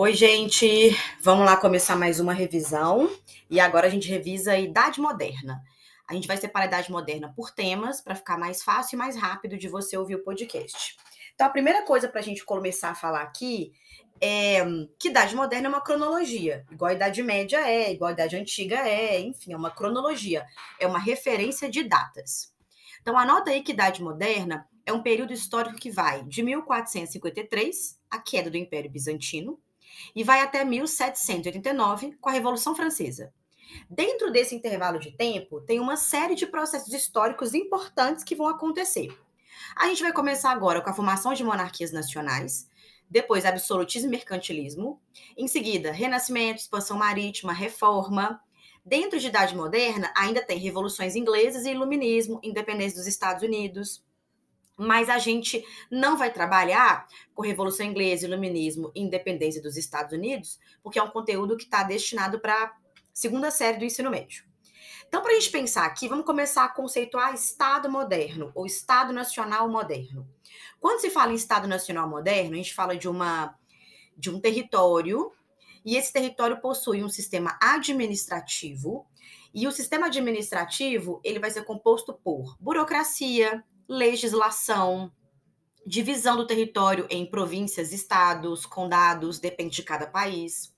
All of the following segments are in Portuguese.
Oi, gente. Vamos lá começar mais uma revisão. E agora a gente revisa a Idade Moderna. A gente vai separar a Idade Moderna por temas para ficar mais fácil e mais rápido de você ouvir o podcast. Então, a primeira coisa para a gente começar a falar aqui é que Idade Moderna é uma cronologia, igual a Idade Média é, igual a Idade Antiga é, enfim, é uma cronologia, é uma referência de datas. Então, anota aí que Idade Moderna é um período histórico que vai de 1453, a queda do Império Bizantino, e vai até 1789, com a Revolução Francesa. Dentro desse intervalo de tempo, tem uma série de processos históricos importantes que vão acontecer. A gente vai começar agora com a formação de monarquias nacionais, depois absolutismo e mercantilismo, em seguida, renascimento, expansão marítima, reforma. Dentro de Idade Moderna, ainda tem revoluções inglesas e iluminismo, independência dos Estados Unidos, mas a gente não vai trabalhar com Revolução Inglesa, Iluminismo Independência dos Estados Unidos, porque é um conteúdo que está destinado para segunda série do ensino médio. Então, para a gente pensar aqui, vamos começar a conceituar Estado moderno ou Estado nacional moderno. Quando se fala em Estado nacional moderno, a gente fala de uma de um território e esse território possui um sistema administrativo e o sistema administrativo ele vai ser composto por burocracia, legislação, divisão do território em províncias, estados, condados, depende de cada país,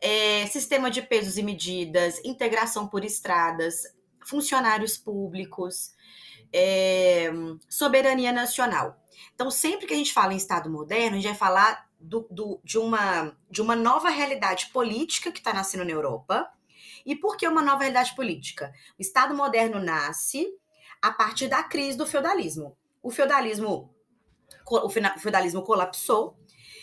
é, sistema de pesos e medidas, integração por estradas, funcionários públicos, é, soberania nacional. Então, sempre que a gente fala em Estado moderno, a gente vai falar do, do, de, uma, de uma nova realidade política que está nascendo na Europa. E por que uma nova realidade política? O Estado moderno nasce a partir da crise do feudalismo. O feudalismo, o feudalismo colapsou.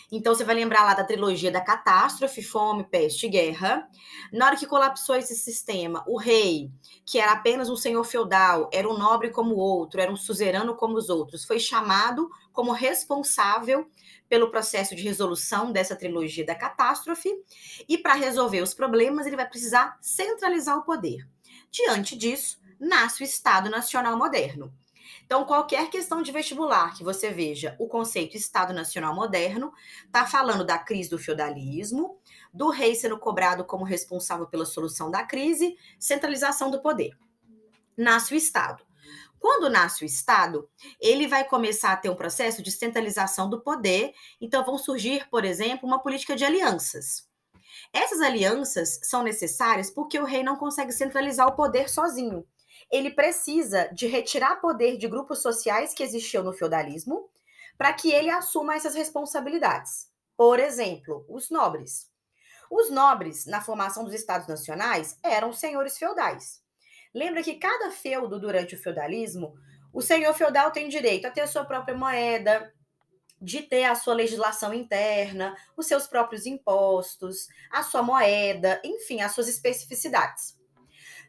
Então você vai lembrar lá da trilogia da catástrofe, fome, peste guerra. Na hora que colapsou esse sistema, o rei, que era apenas um senhor feudal, era um nobre como o outro, era um suzerano como os outros, foi chamado como responsável pelo processo de resolução dessa trilogia da catástrofe, e para resolver os problemas, ele vai precisar centralizar o poder. Diante disso, nasce o Estado Nacional Moderno. Então, qualquer questão de vestibular que você veja o conceito Estado Nacional Moderno, está falando da crise do feudalismo, do rei sendo cobrado como responsável pela solução da crise, centralização do poder. Nasce o Estado. Quando nasce o Estado, ele vai começar a ter um processo de centralização do poder, então vão surgir, por exemplo, uma política de alianças. Essas alianças são necessárias porque o rei não consegue centralizar o poder sozinho ele precisa de retirar poder de grupos sociais que existiam no feudalismo para que ele assuma essas responsabilidades. Por exemplo, os nobres. Os nobres, na formação dos estados nacionais, eram senhores feudais. Lembra que cada feudo durante o feudalismo, o senhor feudal tem direito a ter a sua própria moeda, de ter a sua legislação interna, os seus próprios impostos, a sua moeda, enfim, as suas especificidades.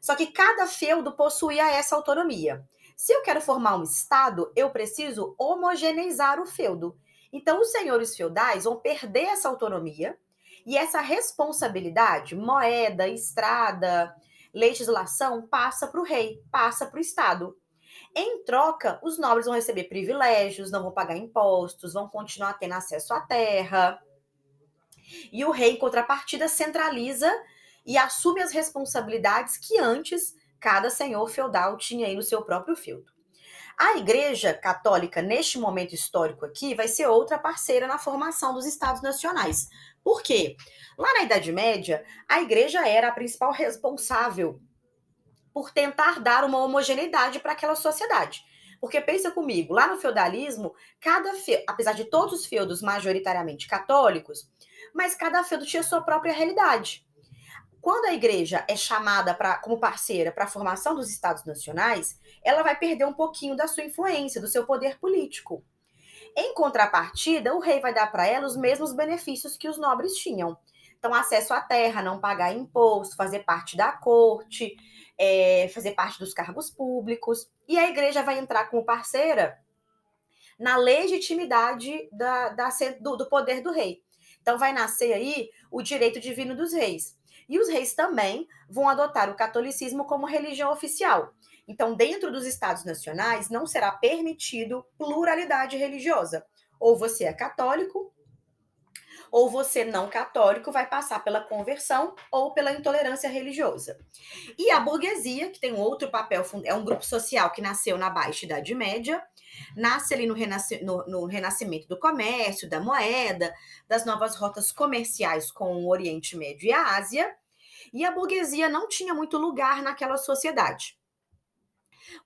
Só que cada feudo possuía essa autonomia. Se eu quero formar um estado, eu preciso homogeneizar o feudo. Então, os senhores feudais vão perder essa autonomia e essa responsabilidade, moeda, estrada, legislação, passa para o rei, passa para o estado. Em troca, os nobres vão receber privilégios, não vão pagar impostos, vão continuar tendo acesso à terra. E o rei, em contrapartida, centraliza e assume as responsabilidades que antes cada senhor feudal tinha aí no seu próprio feudo. A Igreja Católica, neste momento histórico aqui, vai ser outra parceira na formação dos Estados Nacionais. Por quê? Lá na Idade Média, a Igreja era a principal responsável por tentar dar uma homogeneidade para aquela sociedade. Porque pensa comigo, lá no feudalismo, cada apesar de todos os feudos majoritariamente católicos, mas cada feudo tinha sua própria realidade. Quando a igreja é chamada pra, como parceira para a formação dos estados nacionais, ela vai perder um pouquinho da sua influência, do seu poder político. Em contrapartida, o rei vai dar para ela os mesmos benefícios que os nobres tinham. Então, acesso à terra, não pagar imposto, fazer parte da corte, é, fazer parte dos cargos públicos. E a igreja vai entrar como parceira na legitimidade da, da do, do poder do rei. Então, vai nascer aí o direito divino dos reis. E os reis também vão adotar o catolicismo como religião oficial. Então, dentro dos estados nacionais, não será permitido pluralidade religiosa. Ou você é católico, ou você não católico vai passar pela conversão ou pela intolerância religiosa. E a burguesia, que tem outro papel, é um grupo social que nasceu na Baixa Idade Média, nasce ali no, renasc no, no renascimento do comércio, da moeda, das novas rotas comerciais com o Oriente Médio e a Ásia, e a burguesia não tinha muito lugar naquela sociedade.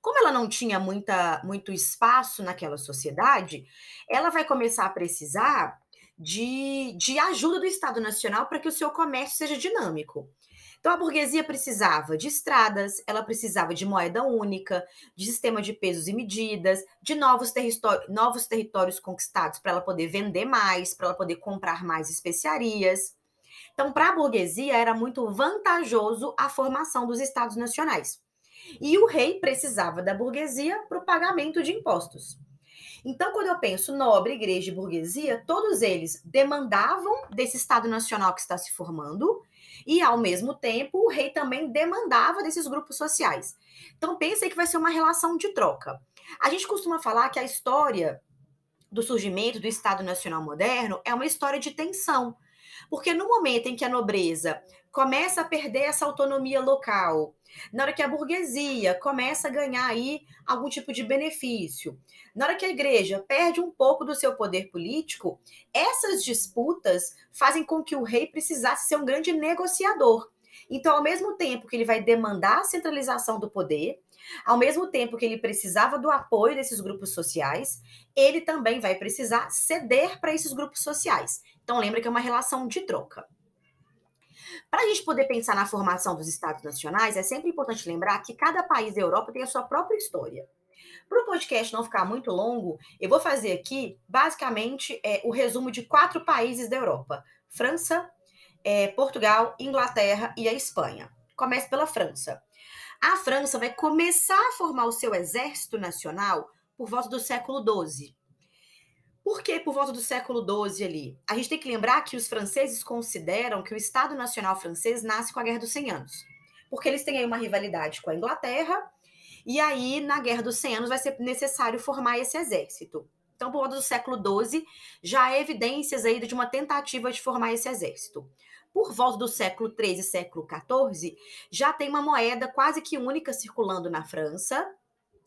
Como ela não tinha muita, muito espaço naquela sociedade, ela vai começar a precisar de, de ajuda do Estado Nacional para que o seu comércio seja dinâmico. Então, a burguesia precisava de estradas, ela precisava de moeda única, de sistema de pesos e medidas, de novos, novos territórios conquistados para ela poder vender mais, para ela poder comprar mais especiarias. Então, para a burguesia, era muito vantajoso a formação dos estados nacionais. E o rei precisava da burguesia para o pagamento de impostos. Então, quando eu penso nobre, igreja e burguesia, todos eles demandavam desse Estado Nacional que está se formando, e, ao mesmo tempo, o rei também demandava desses grupos sociais. Então, pensem que vai ser uma relação de troca. A gente costuma falar que a história do surgimento do Estado Nacional moderno é uma história de tensão. Porque no momento em que a nobreza começa a perder essa autonomia local, na hora que a burguesia começa a ganhar aí algum tipo de benefício, na hora que a igreja perde um pouco do seu poder político, essas disputas fazem com que o rei precisasse ser um grande negociador. Então, ao mesmo tempo que ele vai demandar a centralização do poder, ao mesmo tempo que ele precisava do apoio desses grupos sociais, ele também vai precisar ceder para esses grupos sociais. Então, lembra que é uma relação de troca. Para a gente poder pensar na formação dos Estados Nacionais, é sempre importante lembrar que cada país da Europa tem a sua própria história. Para o podcast não ficar muito longo, eu vou fazer aqui, basicamente, é, o resumo de quatro países da Europa: França, é, Portugal, Inglaterra e a Espanha. Comece pela França. A França vai começar a formar o seu exército nacional por volta do século XII. Por que por volta do século XII ali? A gente tem que lembrar que os franceses consideram que o Estado Nacional francês nasce com a Guerra dos 100 Anos. Porque eles têm aí uma rivalidade com a Inglaterra, e aí na Guerra dos 100 Anos vai ser necessário formar esse exército. Então, por volta do século XII, já há evidências aí de uma tentativa de formar esse exército. Por volta do século XIII e século XIV, já tem uma moeda quase que única circulando na França,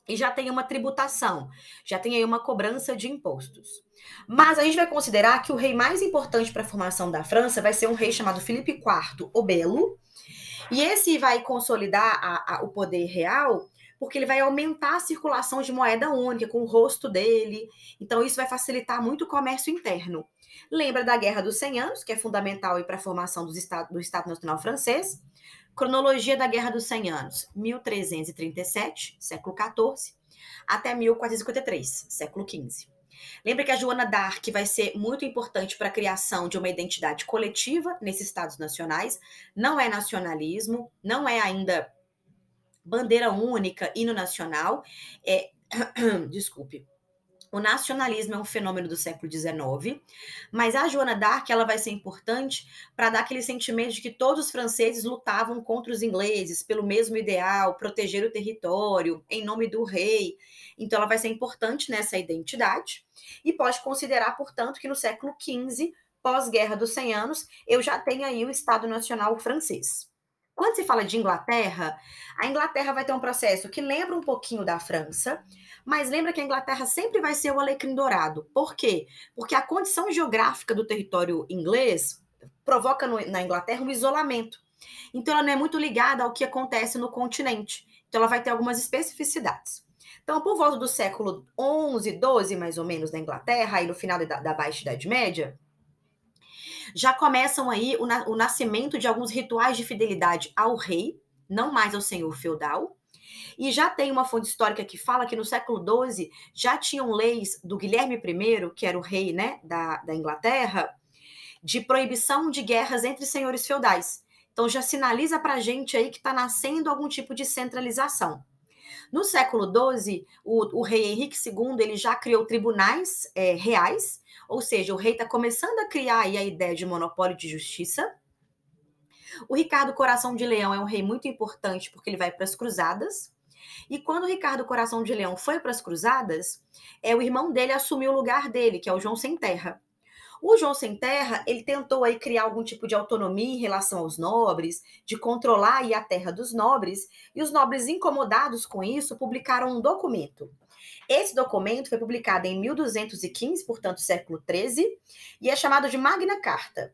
e já tem uma tributação, já tem aí uma cobrança de impostos. Mas a gente vai considerar que o rei mais importante para a formação da França vai ser um rei chamado Filipe IV o Belo, e esse vai consolidar a, a, o poder real porque ele vai aumentar a circulação de moeda única com o rosto dele. Então, isso vai facilitar muito o comércio interno. Lembra da Guerra dos 100 Anos, que é fundamental para a formação do Estado, do Estado Nacional Francês. Cronologia da Guerra dos 100 Anos, 1337, século XIV, até 1453, século XV. Lembra que a Joana d'Arc vai ser muito importante para a criação de uma identidade coletiva nesses estados nacionais. Não é nacionalismo, não é ainda bandeira única, hino nacional. É, desculpe, o nacionalismo é um fenômeno do século XIX, mas a Joana d'Arc ela vai ser importante para dar aquele sentimento de que todos os franceses lutavam contra os ingleses pelo mesmo ideal, proteger o território em nome do rei. Então ela vai ser importante nessa identidade e pode considerar, portanto, que no século XV, pós-guerra dos 100 anos, eu já tenho aí o Estado Nacional francês. Quando se fala de Inglaterra, a Inglaterra vai ter um processo que lembra um pouquinho da França, mas lembra que a Inglaterra sempre vai ser o alecrim dourado. Por quê? Porque a condição geográfica do território inglês provoca no, na Inglaterra um isolamento. Então, ela não é muito ligada ao que acontece no continente. Então, ela vai ter algumas especificidades. Então, por volta do século XI, XII, mais ou menos, da Inglaterra, aí no final da, da Baixa Idade Média, já começam aí o, na, o nascimento de alguns rituais de fidelidade ao rei, não mais ao senhor feudal, e já tem uma fonte histórica que fala que no século XII já tinham leis do Guilherme I, que era o rei né, da, da Inglaterra, de proibição de guerras entre senhores feudais. Então já sinaliza para a gente aí que está nascendo algum tipo de centralização. No século XII, o, o, rei Henrique II ele já criou tribunais é, reais, ou seja, o rei está começando a criar a ideia de monopólio de justiça. O Ricardo Coração de Leão é um rei muito importante porque ele vai para as cruzadas. E quando o Ricardo Coração de Leão foi para as cruzadas, é o irmão dele assumiu o lugar dele, que é o João Sem Terra. O João Sem Terra, ele tentou aí criar algum tipo de autonomia em relação aos nobres, de controlar aí a terra dos nobres, e os nobres incomodados com isso publicaram um documento. Esse documento foi publicado em 1215, portanto, século XIII, e é chamado de Magna Carta.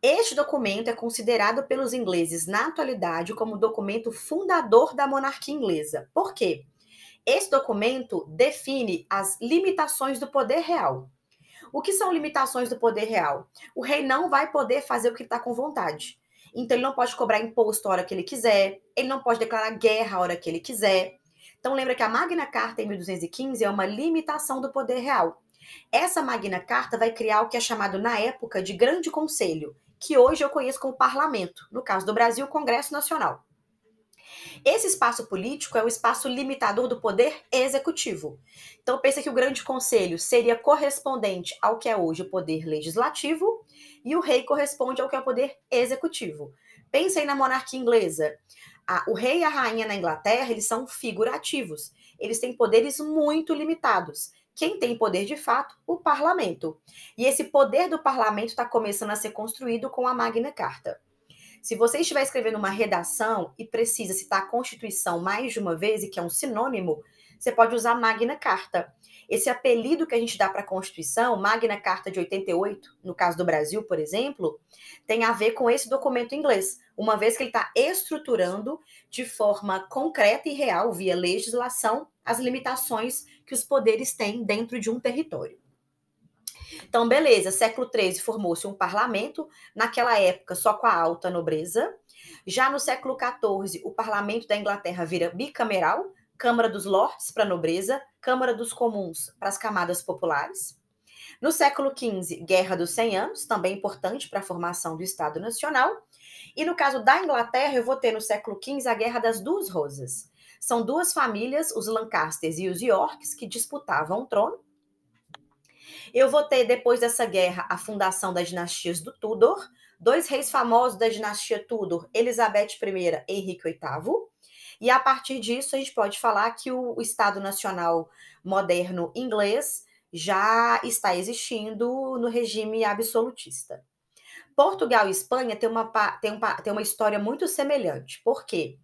Este documento é considerado pelos ingleses na atualidade como documento fundador da monarquia inglesa. Por quê? Esse documento define as limitações do poder real. O que são limitações do poder real? O rei não vai poder fazer o que está com vontade. Então, ele não pode cobrar imposto a hora que ele quiser, ele não pode declarar guerra a hora que ele quiser. Então, lembra que a Magna Carta em 1215 é uma limitação do poder real. Essa Magna Carta vai criar o que é chamado na época de Grande Conselho, que hoje eu conheço como parlamento, no caso do Brasil, Congresso Nacional. Esse espaço político é o espaço limitador do poder executivo. Então, pensa que o Grande Conselho seria correspondente ao que é hoje o poder legislativo e o rei corresponde ao que é o poder executivo. Pensa aí na monarquia inglesa. o rei e a rainha na Inglaterra, eles são figurativos. Eles têm poderes muito limitados. Quem tem poder de fato? O parlamento. E esse poder do parlamento está começando a ser construído com a Magna Carta. Se você estiver escrevendo uma redação e precisa citar a Constituição mais de uma vez, e que é um sinônimo, você pode usar Magna Carta. Esse apelido que a gente dá para a Constituição, Magna Carta de 88, no caso do Brasil, por exemplo, tem a ver com esse documento inglês, uma vez que ele está estruturando de forma concreta e real, via legislação, as limitações que os poderes têm dentro de um território. Então, beleza, século XIII formou-se um parlamento, naquela época só com a alta nobreza. Já no século XIV, o parlamento da Inglaterra vira bicameral, Câmara dos Lords para a nobreza, Câmara dos Comuns para as camadas populares. No século XV, Guerra dos Cem Anos, também importante para a formação do Estado Nacional. E no caso da Inglaterra, eu vou ter no século XV a Guerra das Duas Rosas. São duas famílias, os Lancasters e os Yorks, que disputavam o trono. Eu vou ter, depois dessa guerra, a fundação das dinastias do Tudor, dois reis famosos da dinastia Tudor, Elizabeth I e Henrique VIII. E a partir disso, a gente pode falar que o, Estado Nacional moderno inglês já está existindo no regime absolutista. Portugal e Espanha têm uma, têm, uma, têm uma história muito semelhante. Por quê?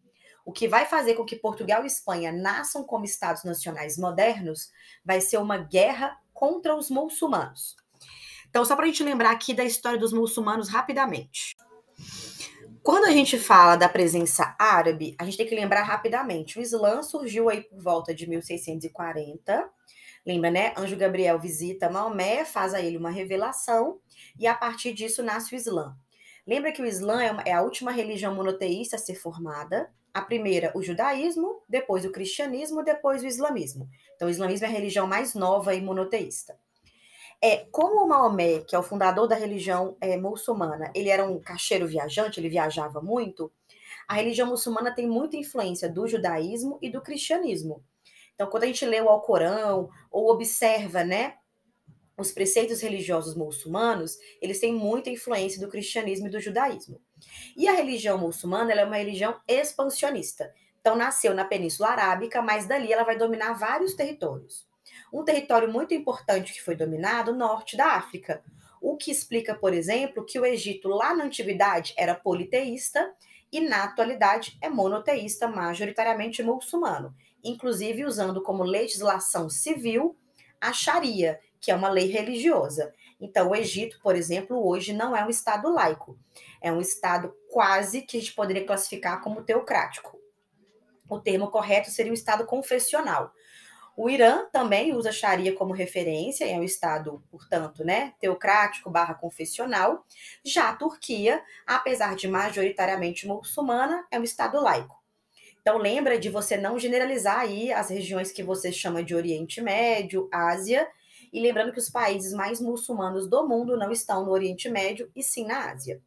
O que vai fazer com que Portugal e Espanha nasçam como estados nacionais modernos vai ser uma guerra contra os muçulmanos. Então, só para a gente lembrar aqui da história dos muçulmanos rapidamente. Quando a gente fala da presença árabe, a gente tem que lembrar rapidamente. O Islã surgiu aí por volta de 1640. Lembra, né? Anjo Gabriel visita Maomé, faz a ele uma revelação, e a partir disso nasce o Islã. Lembra que o Islã é, é a última religião monoteísta a ser formada. A primeira, o judaísmo, depois o cristianismo, depois o islamismo. Então, o islamismo é a religião mais nova e monoteísta. É, como o Maomé, que é o fundador da religião é, muçulmana, ele era um cacheiro viajante, ele viajava muito, a religião muçulmana tem muita influência do judaísmo e do cristianismo. Então, quando a gente lê o Alcorão ou observa, né, os preceitos religiosos muçulmanos, eles têm muita influência do cristianismo e do judaísmo. E a religião muçulmana é uma religião expansionista. Então, nasceu na Península Arábica, mas dali ela vai dominar vários territórios. Um território muito importante que foi dominado, o norte da África. O que explica, por exemplo, que o Egito, lá na antiguidade, era politeísta e na atualidade é monoteísta, majoritariamente muçulmano, inclusive usando como legislação civil a Sharia, que é uma lei religiosa. Então, o Egito, por exemplo, hoje não é um Estado laico, é um Estado quase que a gente poderia classificar como teocrático. O termo correto seria um Estado confessional. O Irã também usa Sharia como referência, é um Estado, portanto, né, teocrático barra confessional. Já a Turquia, apesar de majoritariamente muçulmana, é um Estado laico. Então, lembra de você não generalizar aí as regiões que você chama de Oriente Médio, Ásia, e lembrando que os países mais muçulmanos do mundo não estão no Oriente Médio e sim na Ásia.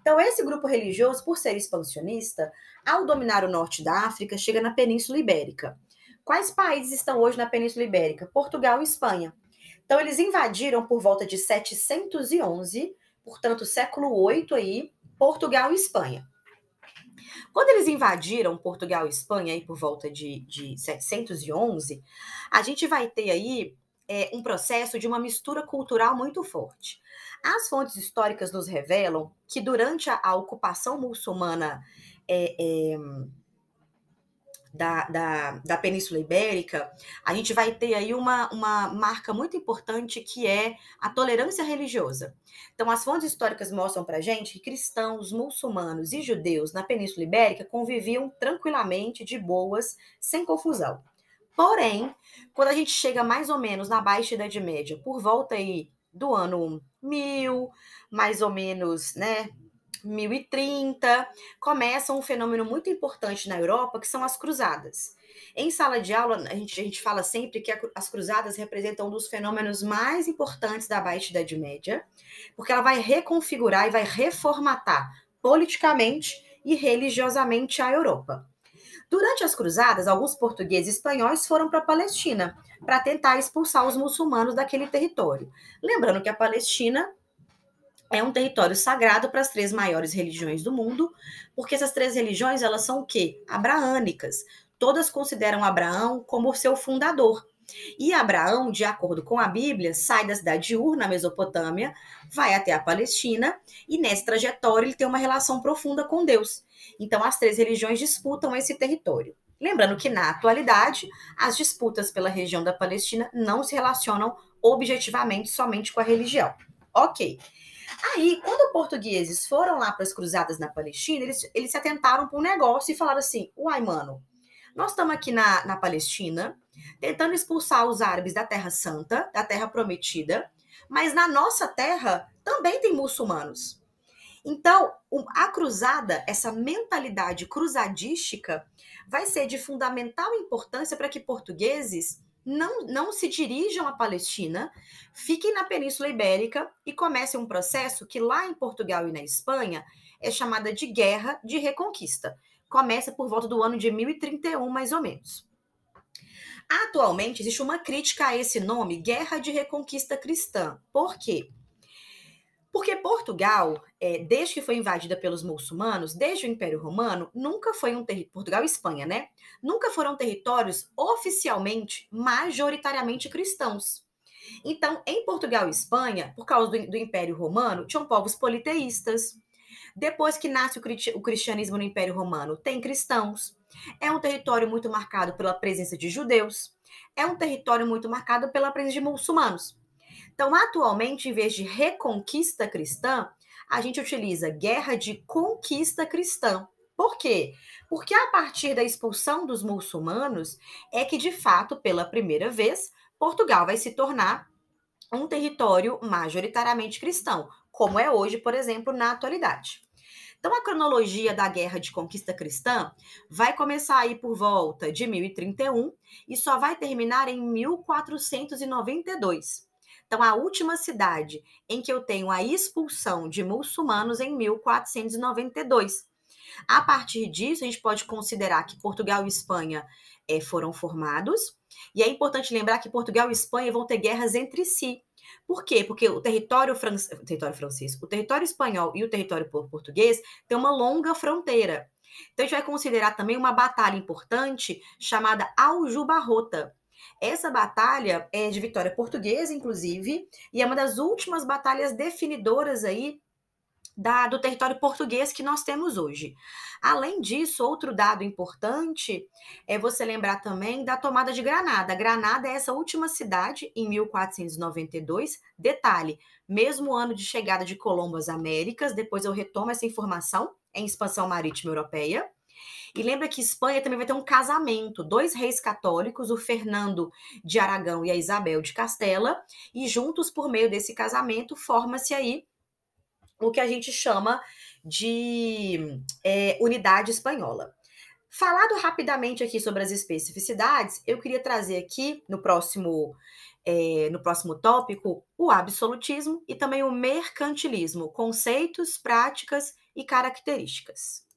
Então, esse grupo religioso, por ser expansionista, ao dominar o norte da África, chega na Península Ibérica. Quais países estão hoje na Península Ibérica? Portugal e Espanha. Então, eles invadiram por volta de 711, portanto, século 8 aí, Portugal e Espanha. Quando eles invadiram Portugal e Espanha aí por volta de, de 711, a gente vai ter aí é, um processo de uma mistura cultural muito forte. As fontes históricas nos revelam que durante a, a ocupação muçulmana é, é, da, da, da, Península Ibérica, a gente vai ter aí uma, uma marca muito importante que é a tolerância religiosa. Então, as fontes históricas mostram para gente que cristãos, muçulmanos e judeus na Península Ibérica conviviam tranquilamente, de boas, sem confusão. Porém, quando a gente chega mais ou menos na Baixa Idade Média, por volta aí do ano 1000, mais ou menos, né, 1030, começa um fenômeno muito importante na Europa, que são as cruzadas. Em sala de aula, a gente, a gente fala sempre que a, as cruzadas representam um dos fenômenos mais importantes da Baixa Idade Média, porque ela vai reconfigurar e vai reformatar politicamente e religiosamente a Europa. Durante as cruzadas, alguns portugueses e espanhóis foram para a Palestina para tentar expulsar os muçulmanos daquele território. Lembrando que a Palestina é um território sagrado para as três maiores religiões do mundo, porque essas três religiões elas são o quê? Abraânicas. Todas consideram Abraão como seu fundador. E Abraão, de acordo com a Bíblia, sai da cidade de Ur, na Mesopotâmia, vai até a Palestina, e nessa trajetória ele tem uma relação profunda com Deus. Então, as três religiões disputam esse território. Lembrando que, na atualidade, as disputas pela região da Palestina não se relacionam objetivamente somente com a religião. Ok. Aí, quando os portugueses foram lá para as cruzadas na Palestina, eles, eles se atentaram para um negócio e falaram assim: uai, mano, nós estamos aqui na, na Palestina, tentando expulsar os árabes da Terra Santa, da Terra Prometida, mas na nossa terra também tem muçulmanos. Então, a cruzada, essa mentalidade cruzadística, vai ser de fundamental importância para que portugueses não, não se dirijam à Palestina, fiquem na Península Ibérica e comecem um processo que lá em Portugal e na Espanha é chamada de Guerra de Reconquista. Começa por volta do ano de 1031, mais ou menos. Atualmente existe uma crítica a esse nome, Guerra de Reconquista Cristã. Por quê? Porque Portugal, é, desde que foi invadida pelos muçulmanos, desde o Império Romano, nunca foi um território. Portugal e Espanha, né? Nunca foram territórios oficialmente, majoritariamente cristãos. Então, em Portugal e Espanha, por causa do, do Império Romano, tinham povos politeístas. Depois que nasce o, cristianismo no Império Romano, tem cristãos. É um território muito marcado pela presença de judeus. É um território muito marcado pela presença de muçulmanos. Então, atualmente, em vez de reconquista cristã, a gente utiliza guerra de conquista cristã. Por quê? Porque a partir da expulsão dos muçulmanos é que, de fato, pela primeira vez, Portugal vai se tornar um território majoritariamente cristão, como é hoje, por exemplo, na atualidade. Então, a cronologia da Guerra de Conquista Cristã vai começar aí por volta de 1031 e só vai terminar em 1492. Então, a última cidade em que eu tenho a expulsão de muçulmanos em 1492. A partir disso, a gente pode considerar que Portugal e Espanha é, foram formados. E é importante lembrar que Portugal e Espanha vão ter guerras entre si. Por quê? Porque o território, fran... o território francês, o território espanhol e o território português têm uma longa fronteira. Então, a gente vai considerar também uma batalha importante chamada Aljubarrota, essa batalha é de vitória portuguesa, inclusive, e é uma das últimas batalhas definidoras aí da, do território português que nós temos hoje. Além disso, outro dado importante é você lembrar também da tomada de Granada. Granada é essa última cidade em 1492. Detalhe, mesmo ano de chegada de Colombo às Américas, depois eu retomo essa informação em expansão marítima europeia. E lembra que Espanha também vai ter um casamento, dois reis católicos, o Fernando de Aragão e a Isabel de Castela, e juntos por meio desse casamento forma-se aí o que a gente chama de é, unidade espanhola. Falado rapidamente aqui sobre as especificidades, eu queria trazer aqui no próximo é, no próximo tópico o absolutismo e também o mercantilismo, conceitos, práticas e características.